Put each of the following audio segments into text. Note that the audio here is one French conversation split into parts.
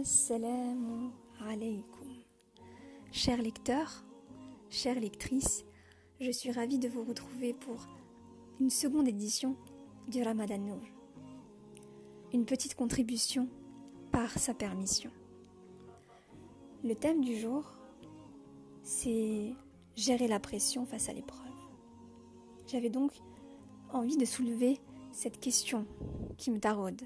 Assalamu alaikum. Chers lecteurs, chères lectrices, je suis ravie de vous retrouver pour une seconde édition du Ramadan Nour. Une petite contribution par sa permission. Le thème du jour, c'est gérer la pression face à l'épreuve. J'avais donc envie de soulever cette question qui me taraude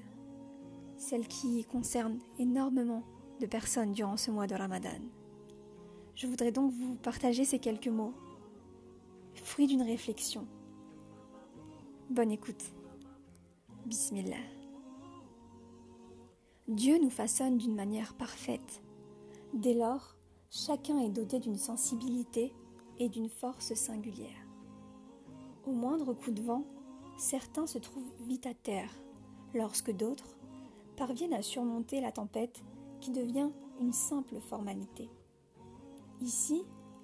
celle qui concerne énormément de personnes durant ce mois de Ramadan. Je voudrais donc vous partager ces quelques mots, fruits d'une réflexion. Bonne écoute. Bismillah. Dieu nous façonne d'une manière parfaite. Dès lors, chacun est doté d'une sensibilité et d'une force singulière. Au moindre coup de vent, certains se trouvent vite à terre, lorsque d'autres, parviennent à surmonter la tempête qui devient une simple formalité. Ici,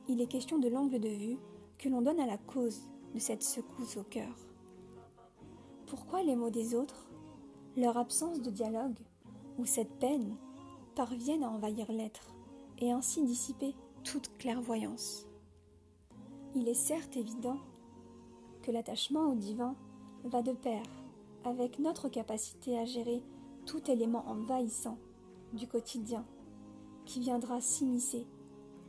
il est question de l'angle de vue que l'on donne à la cause de cette secousse au cœur. Pourquoi les mots des autres, leur absence de dialogue ou cette peine parviennent à envahir l'être et ainsi dissiper toute clairvoyance? Il est certes évident que l'attachement au divin va de pair avec notre capacité à gérer tout élément envahissant du quotidien qui viendra s'immiscer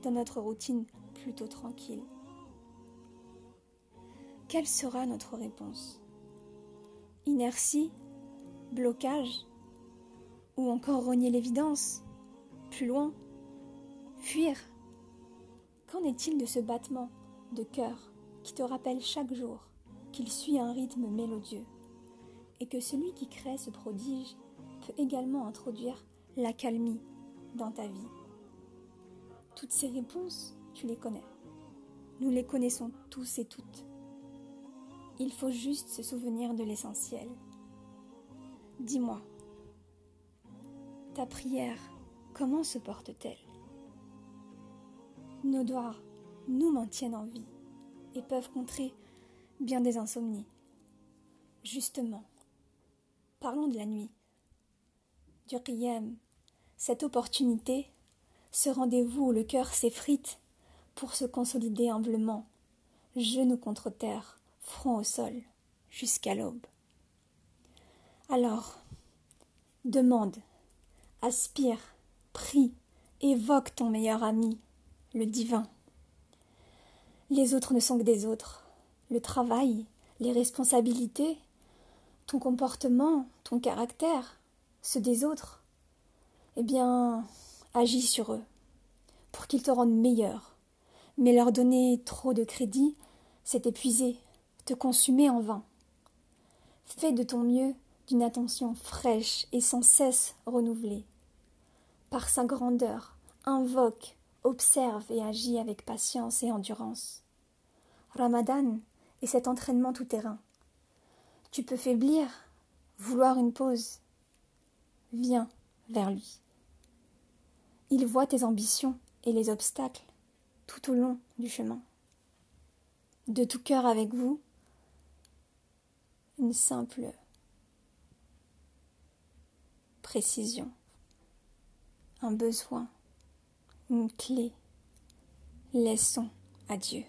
dans notre routine plutôt tranquille. Quelle sera notre réponse? Inertie Blocage Ou encore renier l'évidence Plus loin Fuir? Qu'en est-il de ce battement de cœur qui te rappelle chaque jour qu'il suit un rythme mélodieux et que celui qui crée ce prodige également introduire l'accalmie dans ta vie. Toutes ces réponses, tu les connais. Nous les connaissons tous et toutes. Il faut juste se souvenir de l'essentiel. Dis-moi, ta prière, comment se porte-t-elle? Nos doigts nous maintiennent en vie et peuvent contrer bien des insomnies. Justement, parlons de la nuit cette opportunité, ce rendez-vous où le cœur s'effrite pour se consolider humblement, genou contre terre, front au sol, jusqu'à l'aube. Alors, demande, aspire, prie, évoque ton meilleur ami, le divin. Les autres ne sont que des autres. Le travail, les responsabilités, ton comportement, ton caractère, ceux des autres, eh bien, agis sur eux, pour qu'ils te rendent meilleur. Mais leur donner trop de crédit, c'est épuiser, te consumer en vain. Fais de ton mieux d'une attention fraîche et sans cesse renouvelée. Par sa grandeur, invoque, observe et agis avec patience et endurance. Ramadan est cet entraînement tout terrain. Tu peux faiblir, vouloir une pause, viens vers lui. Il voit tes ambitions et les obstacles tout au long du chemin. De tout cœur avec vous, une simple précision, un besoin, une clé. Laissons à Dieu.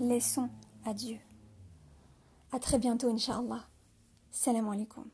Laissons à Dieu. À très bientôt, Inch'Allah. Salam alaikum.